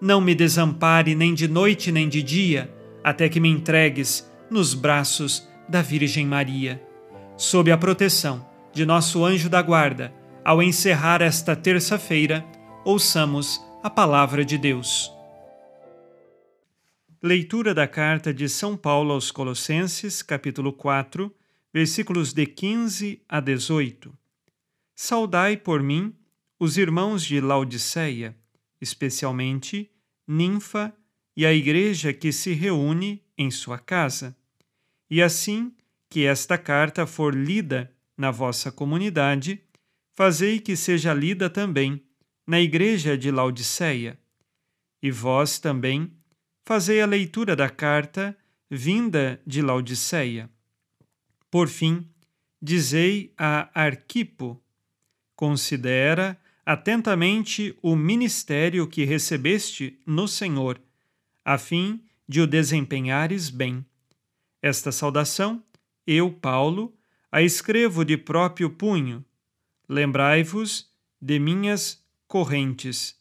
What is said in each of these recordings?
não me desampare nem de noite nem de dia, até que me entregues nos braços da Virgem Maria. Sob a proteção de nosso anjo da guarda, ao encerrar esta terça-feira, ouçamos a palavra de Deus. Leitura da carta de São Paulo aos Colossenses, capítulo 4, versículos de 15 a 18. Saudai por mim os irmãos de Laodiceia, especialmente Ninfa e a igreja que se reúne em sua casa. E assim que esta carta for lida na vossa comunidade, fazei que seja lida também na igreja de Laodiceia. E vós também fazei a leitura da carta vinda de Laodiceia. Por fim, dizei a Arquipo: considera atentamente o ministério que recebeste no Senhor, a fim de o desempenhares bem. Esta saudação, eu, Paulo, a escrevo de próprio punho. Lembrai-vos de minhas correntes.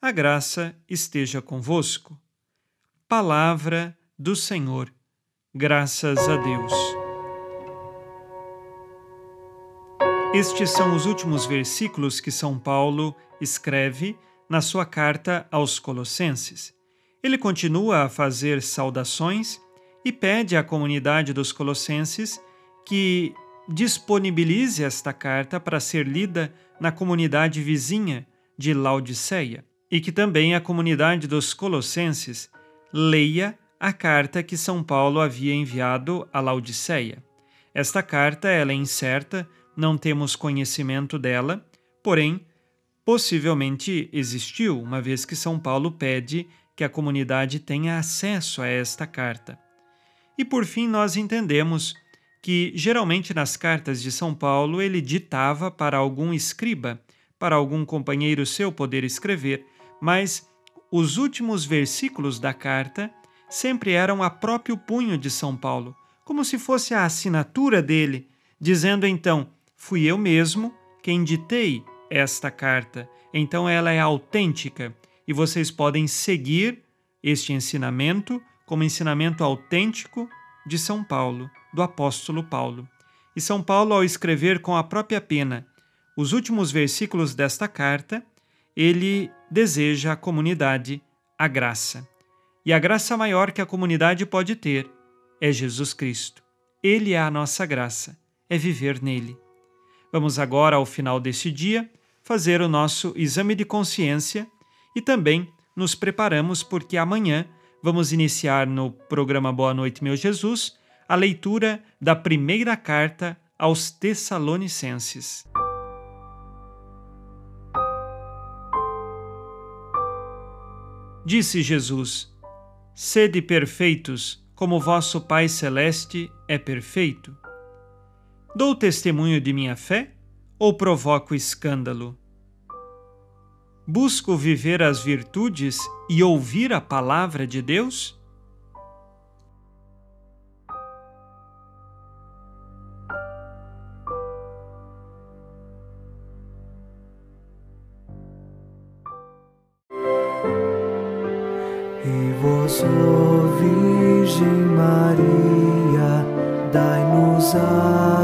A graça esteja convosco. Palavra do Senhor. Graças a Deus. Estes são os últimos versículos que São Paulo escreve na sua carta aos Colossenses. Ele continua a fazer saudações e pede à comunidade dos Colossenses que disponibilize esta carta para ser lida na comunidade vizinha de Laodiceia e que também a comunidade dos Colossenses leia a carta que São Paulo havia enviado a Laodiceia. Esta carta ela é incerta, não temos conhecimento dela, porém possivelmente existiu, uma vez que São Paulo pede que a comunidade tenha acesso a esta carta. E por fim, nós entendemos que geralmente nas cartas de São Paulo ele ditava para algum escriba, para algum companheiro seu poder escrever, mas os últimos versículos da carta sempre eram a próprio punho de São Paulo, como se fosse a assinatura dele, dizendo então: Fui eu mesmo quem ditei esta carta, então ela é autêntica e vocês podem seguir este ensinamento como ensinamento autêntico de São Paulo, do apóstolo Paulo. E São Paulo, ao escrever com a própria pena os últimos versículos desta carta, ele deseja à comunidade a graça. E a graça maior que a comunidade pode ter é Jesus Cristo. Ele é a nossa graça, é viver nele. Vamos agora, ao final deste dia, fazer o nosso exame de consciência e também nos preparamos porque amanhã vamos iniciar no programa Boa Noite, meu Jesus, a leitura da primeira carta aos Tessalonicenses. Disse Jesus: Sede perfeitos, como vosso Pai Celeste é perfeito. Dou testemunho de minha fé ou provoco escândalo? Busco viver as virtudes e ouvir a palavra de Deus? E vós, Virgem Maria, dai-nos a